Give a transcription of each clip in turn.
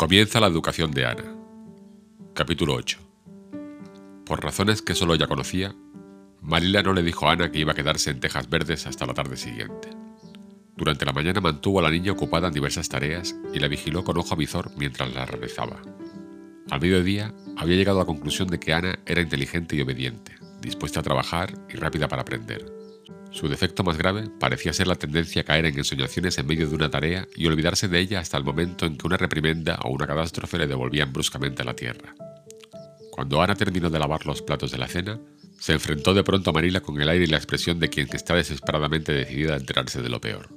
Comienza la educación de Ana. Capítulo 8. Por razones que solo ella conocía, Marila no le dijo a Ana que iba a quedarse en Tejas Verdes hasta la tarde siguiente. Durante la mañana mantuvo a la niña ocupada en diversas tareas y la vigiló con ojo avizor mientras la realizaba. Al mediodía había llegado a la conclusión de que Ana era inteligente y obediente, dispuesta a trabajar y rápida para aprender. Su defecto más grave parecía ser la tendencia a caer en ensoñaciones en medio de una tarea y olvidarse de ella hasta el momento en que una reprimenda o una catástrofe le devolvían bruscamente a la tierra. Cuando Ana terminó de lavar los platos de la cena, se enfrentó de pronto a Marila con el aire y la expresión de quien está desesperadamente decidida a enterarse de lo peor.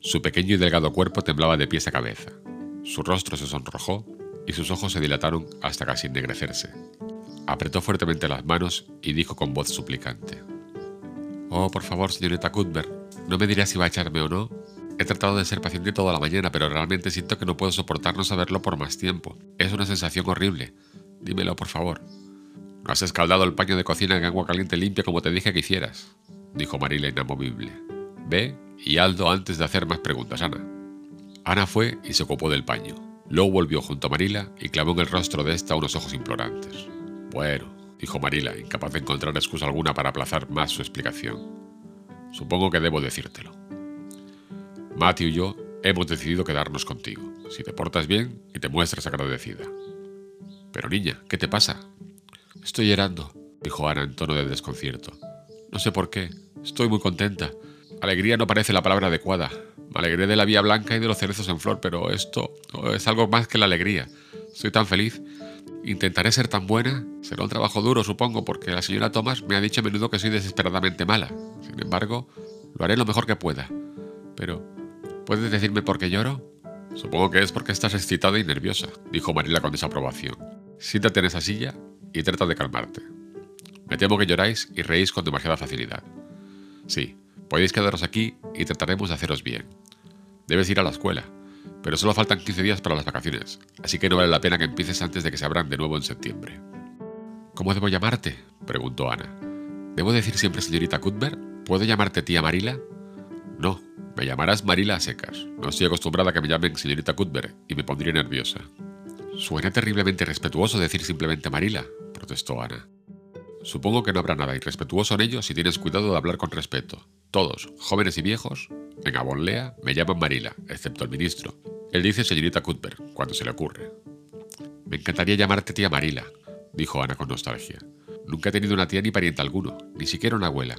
Su pequeño y delgado cuerpo temblaba de pies a cabeza. Su rostro se sonrojó y sus ojos se dilataron hasta casi ennegrecerse. Apretó fuertemente las manos y dijo con voz suplicante: Oh, por favor, señorita Cuthbert, ¿no me dirá si va a echarme o no? He tratado de ser paciente toda la mañana, pero realmente siento que no puedo soportar no saberlo por más tiempo. Es una sensación horrible. Dímelo, por favor. No has escaldado el paño de cocina en agua caliente limpia como te dije que hicieras, dijo Marila inamovible. Ve y Aldo antes de hacer más preguntas, Ana. Ana fue y se ocupó del paño. Luego volvió junto a Marila y clavó en el rostro de esta unos ojos implorantes. Bueno, dijo Marila, incapaz de encontrar excusa alguna para aplazar más su explicación. Supongo que debo decírtelo. Matthew y yo hemos decidido quedarnos contigo, si te portas bien y te muestras agradecida. Pero niña, ¿qué te pasa? Estoy llorando, dijo Ana en tono de desconcierto. No sé por qué, estoy muy contenta. Alegría no parece la palabra adecuada. Me alegré de la vía blanca y de los cerezos en flor, pero esto es algo más que la alegría. Estoy tan feliz Intentaré ser tan buena. Será un trabajo duro, supongo, porque la señora Thomas me ha dicho a menudo que soy desesperadamente mala. Sin embargo, lo haré lo mejor que pueda. Pero, ¿puedes decirme por qué lloro? Supongo que es porque estás excitada y nerviosa, dijo Marila con desaprobación. Siéntate en esa silla y trata de calmarte. Me temo que lloráis y reís con demasiada facilidad. Sí, podéis quedaros aquí y trataremos de haceros bien. Debes ir a la escuela pero solo faltan 15 días para las vacaciones, así que no vale la pena que empieces antes de que se abran de nuevo en septiembre. ¿Cómo debo llamarte? preguntó Ana. ¿Debo decir siempre señorita Cuthbert? ¿Puedo llamarte tía Marila? No, me llamarás Marila a secas. No estoy acostumbrada a que me llamen señorita Cuthbert y me pondría nerviosa. Suena terriblemente respetuoso decir simplemente Marila, protestó Ana. Supongo que no habrá nada irrespetuoso en ello si tienes cuidado de hablar con respeto. Todos, jóvenes y viejos, en Avonlea me llaman Marila, excepto el ministro, él dice señorita Cuthbert, cuando se le ocurre. Me encantaría llamarte tía Marila, dijo Ana con nostalgia. Nunca he tenido una tía ni pariente alguno, ni siquiera una abuela.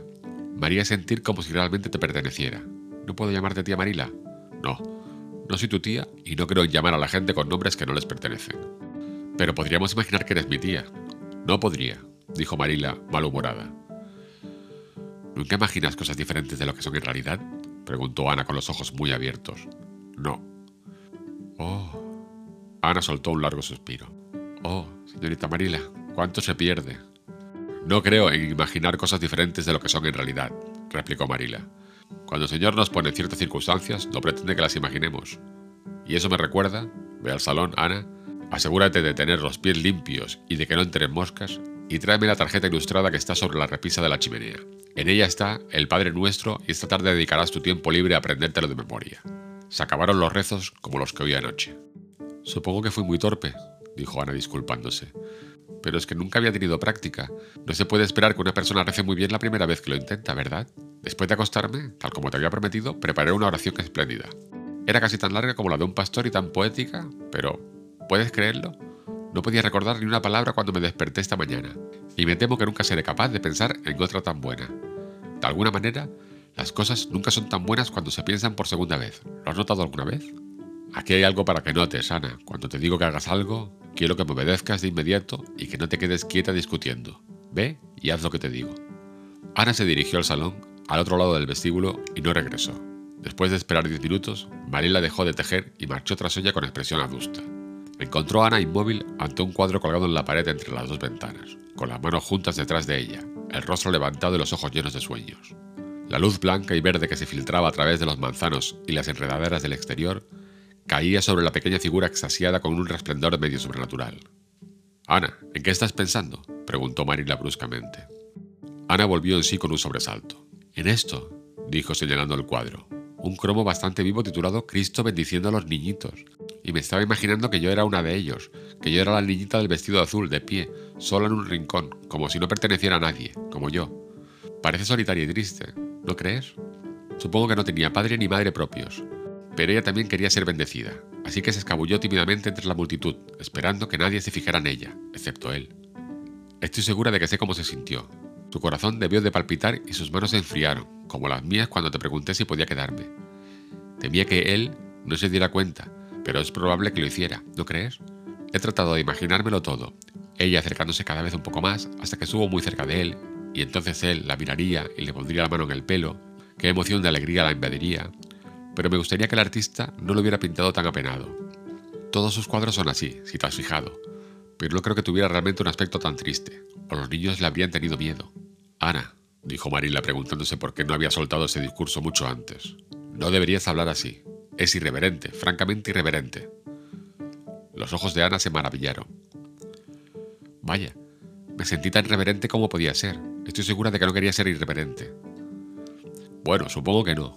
Me haría sentir como si realmente te perteneciera. ¿No puedo llamarte tía Marila? No, no soy tu tía y no creo en llamar a la gente con nombres que no les pertenecen. Pero podríamos imaginar que eres mi tía. No podría, dijo Marila, malhumorada. ¿Nunca imaginas cosas diferentes de lo que son en realidad? Preguntó Ana con los ojos muy abiertos. No, Oh. Ana soltó un largo suspiro. Oh, señorita Marila, ¿cuánto se pierde? No creo en imaginar cosas diferentes de lo que son en realidad, replicó Marila. Cuando el Señor nos pone ciertas circunstancias, no pretende que las imaginemos. Y eso me recuerda, ve al salón, Ana, asegúrate de tener los pies limpios y de que no entren moscas, y tráeme la tarjeta ilustrada que está sobre la repisa de la chimenea. En ella está el Padre Nuestro y esta tarde dedicarás tu tiempo libre a aprendértelo de memoria. Se acabaron los rezos como los que oí anoche. Supongo que fui muy torpe, dijo Ana disculpándose. Pero es que nunca había tenido práctica. No se puede esperar que una persona rece muy bien la primera vez que lo intenta, ¿verdad? Después de acostarme, tal como te había prometido, preparé una oración espléndida. Era casi tan larga como la de un pastor y tan poética, pero ¿puedes creerlo? No podía recordar ni una palabra cuando me desperté esta mañana, y me temo que nunca seré capaz de pensar en otra tan buena. De alguna manera, las cosas nunca son tan buenas cuando se piensan por segunda vez. ¿Lo has notado alguna vez? Aquí hay algo para que notes, Ana. Cuando te digo que hagas algo, quiero que me obedezcas de inmediato y que no te quedes quieta discutiendo. Ve y haz lo que te digo. Ana se dirigió al salón, al otro lado del vestíbulo, y no regresó. Después de esperar diez minutos, Marila dejó de tejer y marchó tras ella con expresión adusta. Encontró a Ana inmóvil ante un cuadro colgado en la pared entre las dos ventanas, con las manos juntas detrás de ella, el rostro levantado y los ojos llenos de sueños. La luz blanca y verde que se filtraba a través de los manzanos y las enredaderas del exterior caía sobre la pequeña figura extasiada con un resplendor medio sobrenatural. Ana, ¿en qué estás pensando? preguntó Marila bruscamente. Ana volvió en sí con un sobresalto. En esto, dijo señalando el cuadro, un cromo bastante vivo titulado Cristo bendiciendo a los niñitos. Y me estaba imaginando que yo era una de ellos, que yo era la niñita del vestido azul, de pie, sola en un rincón, como si no perteneciera a nadie, como yo. Parece solitaria y triste, ¿no crees? Supongo que no tenía padre ni madre propios, pero ella también quería ser bendecida, así que se escabulló tímidamente entre la multitud, esperando que nadie se fijara en ella, excepto él. Estoy segura de que sé cómo se sintió. Su corazón debió de palpitar y sus manos se enfriaron, como las mías cuando te pregunté si podía quedarme. Temía que él no se diera cuenta, pero es probable que lo hiciera, ¿no crees? He tratado de imaginármelo todo, ella acercándose cada vez un poco más hasta que estuvo muy cerca de él, y entonces él la miraría y le pondría la mano en el pelo, qué emoción de alegría la invadiría, pero me gustaría que el artista no lo hubiera pintado tan apenado. Todos sus cuadros son así, si te has fijado, pero no creo que tuviera realmente un aspecto tan triste, o los niños le habrían tenido miedo. Ana, dijo Marila preguntándose por qué no había soltado ese discurso mucho antes. No deberías hablar así. Es irreverente, francamente irreverente. Los ojos de Ana se maravillaron. Vaya, me sentí tan irreverente como podía ser. Estoy segura de que no quería ser irreverente. Bueno, supongo que no,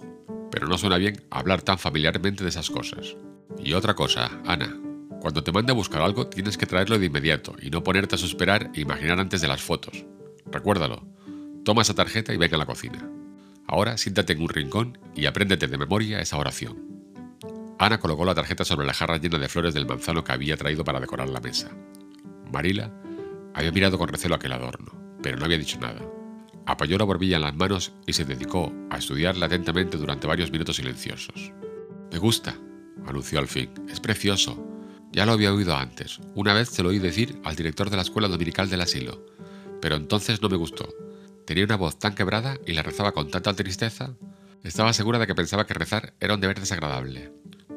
pero no suena bien hablar tan familiarmente de esas cosas. Y otra cosa, Ana, cuando te mande a buscar algo tienes que traerlo de inmediato y no ponerte a suspirar e imaginar antes de las fotos. Recuérdalo, toma esa tarjeta y venga a la cocina. Ahora siéntate en un rincón y apréndete de memoria esa oración. Ana colocó la tarjeta sobre la jarra llena de flores del manzano que había traído para decorar la mesa. Marila había mirado con recelo aquel adorno, pero no había dicho nada. Apoyó la borbilla en las manos y se dedicó a estudiarla atentamente durante varios minutos silenciosos. Me gusta, anunció al fin. Es precioso. Ya lo había oído antes. Una vez se lo oí decir al director de la escuela dominical del asilo. Pero entonces no me gustó. Tenía una voz tan quebrada y la rezaba con tanta tristeza. Estaba segura de que pensaba que rezar era un deber desagradable.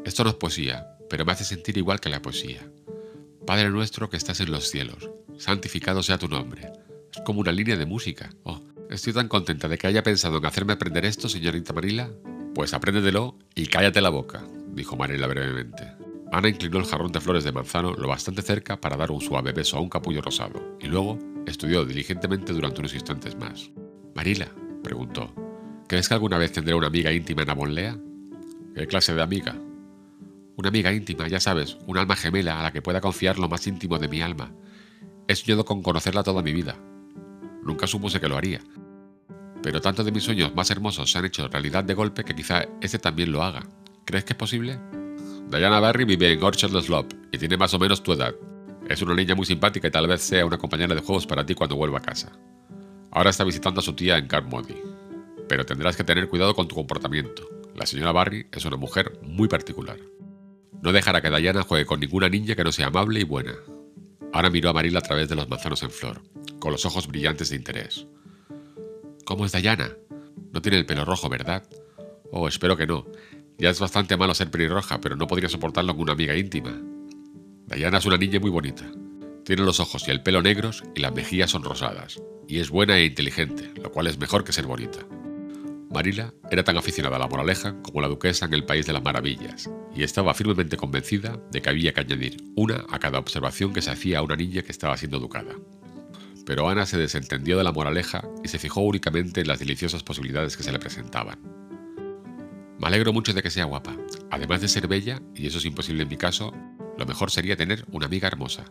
Esto no es poesía, pero me hace sentir igual que la poesía. Padre nuestro que estás en los cielos, santificado sea tu nombre. Es como una línea de música. Oh, estoy tan contenta de que haya pensado en hacerme aprender esto, señorita Marila. Pues apréndetelo y cállate la boca, dijo Marila brevemente. Ana inclinó el jarrón de flores de manzano lo bastante cerca para dar un suave beso a un capullo rosado, y luego Estudió diligentemente durante unos instantes más. Marila, preguntó, ¿crees que alguna vez tendré una amiga íntima en Avonlea? ¿Qué clase de amiga? Una amiga íntima, ya sabes, un alma gemela a la que pueda confiar lo más íntimo de mi alma. He soñado con conocerla toda mi vida. Nunca supuse que lo haría. Pero tantos de mis sueños más hermosos se han hecho realidad de golpe que quizá ese también lo haga. ¿Crees que es posible? Diana Barry vive en Orchard Slope y tiene más o menos tu edad. Es una niña muy simpática y tal vez sea una compañera de juegos para ti cuando vuelva a casa. Ahora está visitando a su tía en Carmody. Pero tendrás que tener cuidado con tu comportamiento. La señora Barry es una mujer muy particular. No dejará que Diana juegue con ninguna niña que no sea amable y buena. Ana miró a Marila a través de los manzanos en flor, con los ojos brillantes de interés. ¿Cómo es Diana? No tiene el pelo rojo, ¿verdad? Oh, espero que no. Ya es bastante malo ser pelirroja, pero no podría soportarlo con una amiga íntima. Diana es una niña muy bonita. Tiene los ojos y el pelo negros y las mejillas son rosadas. Y es buena e inteligente, lo cual es mejor que ser bonita. Marila era tan aficionada a la moraleja como la duquesa en el País de las Maravillas, y estaba firmemente convencida de que había que añadir una a cada observación que se hacía a una niña que estaba siendo educada. Pero Ana se desentendió de la moraleja y se fijó únicamente en las deliciosas posibilidades que se le presentaban. Me alegro mucho de que sea guapa. Además de ser bella, y eso es imposible en mi caso, lo mejor sería tener una amiga hermosa.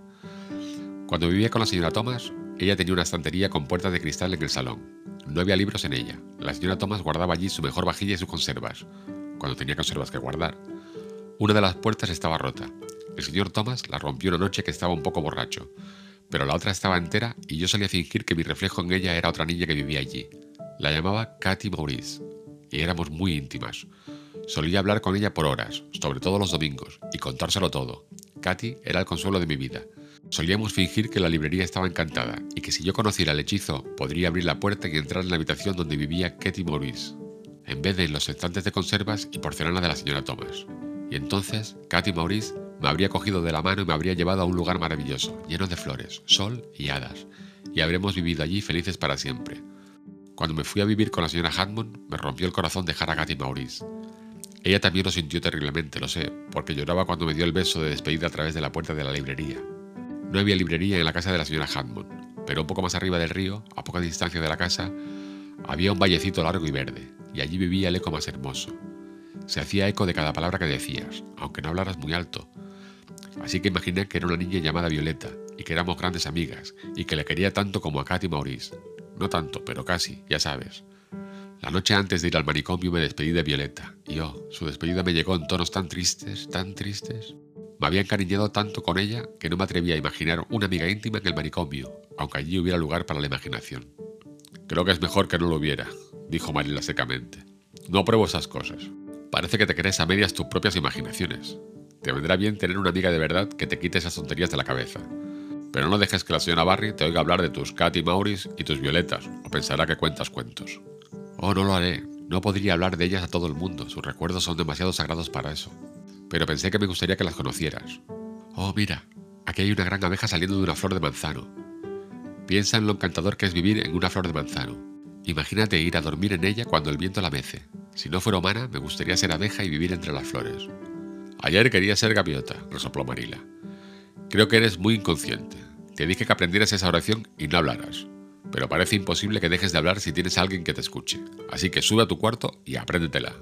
Cuando vivía con la señora Thomas, ella tenía una estantería con puertas de cristal en el salón. No había libros en ella. La señora Thomas guardaba allí su mejor vajilla y sus conservas, cuando tenía conservas que guardar. Una de las puertas estaba rota. El señor Thomas la rompió una noche que estaba un poco borracho, pero la otra estaba entera y yo solía fingir que mi reflejo en ella era otra niña que vivía allí. La llamaba Katy Maurice y éramos muy íntimas. Solía hablar con ella por horas, sobre todo los domingos, y contárselo todo. Katy era el consuelo de mi vida. Solíamos fingir que la librería estaba encantada y que si yo conociera el hechizo podría abrir la puerta y entrar en la habitación donde vivía Katy Maurice, en vez de en los estantes de conservas y porcelana de la señora Thomas. Y entonces Katy Maurice me habría cogido de la mano y me habría llevado a un lugar maravilloso, lleno de flores, sol y hadas, y habremos vivido allí felices para siempre. Cuando me fui a vivir con la señora Hammond, me rompió el corazón dejar a Katy Maurice. Ella también lo sintió terriblemente, lo sé, porque lloraba cuando me dio el beso de despedida a través de la puerta de la librería. No había librería en la casa de la señora Hammond, pero un poco más arriba del río, a poca distancia de la casa, había un vallecito largo y verde, y allí vivía el eco más hermoso. Se hacía eco de cada palabra que decías, aunque no hablaras muy alto. así que imaginé que era una niña llamada Violeta y que éramos grandes amigas y que le quería tanto como a Katy Maurice. No tanto, pero casi, ya sabes. La noche antes de ir al manicomio me despedí de Violeta, y oh, su despedida me llegó en tonos tan tristes, tan tristes. Me había encariñado tanto con ella que no me atrevía a imaginar una amiga íntima en el manicomio, aunque allí hubiera lugar para la imaginación. Creo que es mejor que no lo hubiera, dijo Marila secamente. No apruebo esas cosas. Parece que te crees a medias tus propias imaginaciones. Te vendrá bien tener una amiga de verdad que te quite esas tonterías de la cabeza. Pero no dejes que la señora Barry te oiga hablar de tus Cat y Maurice y tus violetas, o pensará que cuentas cuentos. Oh, no lo haré. No podría hablar de ellas a todo el mundo. Sus recuerdos son demasiado sagrados para eso. Pero pensé que me gustaría que las conocieras. Oh, mira, aquí hay una gran abeja saliendo de una flor de manzano. Piensa en lo encantador que es vivir en una flor de manzano. Imagínate ir a dormir en ella cuando el viento la mece. Si no fuera humana, me gustaría ser abeja y vivir entre las flores. Ayer quería ser gaviota, resopló Marila. Creo que eres muy inconsciente. Te dije que aprendieras esa oración y no hablaras pero parece imposible que dejes de hablar si tienes a alguien que te escuche. Así que sube a tu cuarto y apréndetela.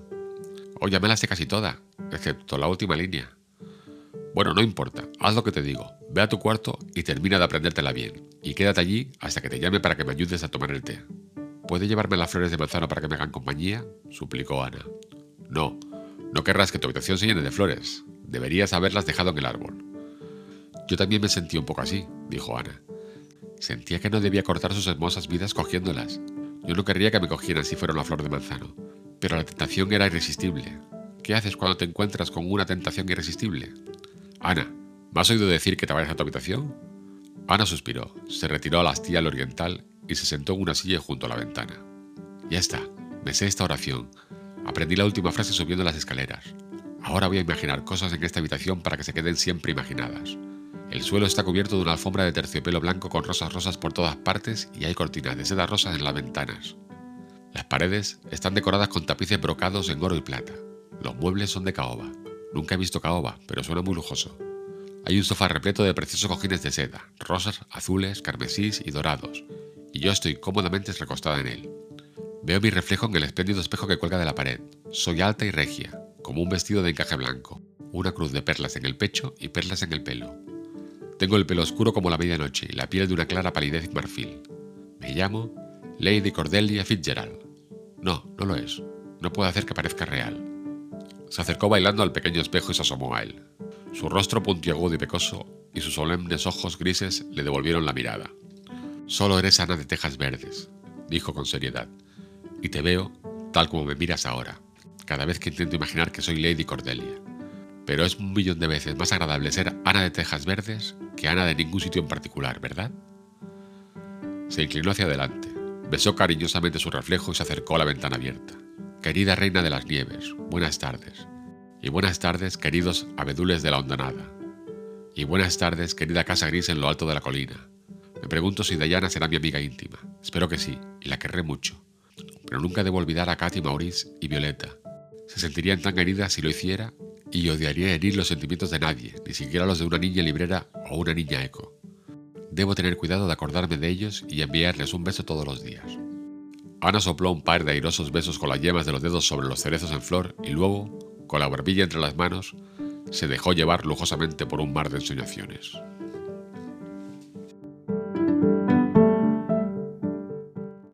O ya me la sé casi toda, excepto la última línea. Bueno, no importa, haz lo que te digo. Ve a tu cuarto y termina de aprendértela bien. Y quédate allí hasta que te llame para que me ayudes a tomar el té. ¿Puede llevarme las flores de manzana para que me hagan compañía? suplicó Ana. No, no querrás que tu habitación se llene de flores. Deberías haberlas dejado en el árbol. Yo también me sentí un poco así, dijo Ana. Sentía que no debía cortar sus hermosas vidas cogiéndolas. Yo no querría que me cogieran si fuera una flor de manzano, pero la tentación era irresistible. ¿Qué haces cuando te encuentras con una tentación irresistible? Ana, ¿me has oído decir que te vayas a tu habitación? Ana suspiró, se retiró a la astilla al oriental y se sentó en una silla junto a la ventana. Ya está, me sé esta oración. Aprendí la última frase subiendo las escaleras. Ahora voy a imaginar cosas en esta habitación para que se queden siempre imaginadas. El suelo está cubierto de una alfombra de terciopelo blanco con rosas rosas por todas partes y hay cortinas de seda rosas en las ventanas. Las paredes están decoradas con tapices brocados en oro y plata. Los muebles son de caoba. Nunca he visto caoba, pero suena muy lujoso. Hay un sofá repleto de preciosos cojines de seda, rosas, azules, carmesís y dorados, y yo estoy cómodamente recostada en él. Veo mi reflejo en el espléndido espejo que cuelga de la pared. Soy alta y regia, como un vestido de encaje blanco, una cruz de perlas en el pecho y perlas en el pelo. Tengo el pelo oscuro como la medianoche y la piel de una clara palidez marfil. Me llamo Lady Cordelia Fitzgerald. No, no lo es. No puedo hacer que parezca real. Se acercó bailando al pequeño espejo y se asomó a él. Su rostro puntiagudo y pecoso y sus solemnes ojos grises le devolvieron la mirada. Solo eres Ana de Tejas Verdes, dijo con seriedad, y te veo tal como me miras ahora, cada vez que intento imaginar que soy Lady Cordelia. Pero es un millón de veces más agradable ser Ana de Tejas Verdes que Ana de ningún sitio en particular, ¿verdad? Se inclinó hacia adelante, besó cariñosamente su reflejo y se acercó a la ventana abierta. Querida reina de las nieves, buenas tardes. Y buenas tardes, queridos abedules de la hondonada. Y buenas tardes, querida casa gris en lo alto de la colina. Me pregunto si Diana será mi amiga íntima. Espero que sí, y la querré mucho. Pero nunca debo olvidar a Katy Maurice y Violeta. Se sentirían tan heridas si lo hiciera y odiaría herir los sentimientos de nadie, ni siquiera los de una niña librera o una niña eco. Debo tener cuidado de acordarme de ellos y enviarles un beso todos los días. Ana sopló un par de airosos besos con las yemas de los dedos sobre los cerezos en flor y luego, con la barbilla entre las manos, se dejó llevar lujosamente por un mar de ensoñaciones.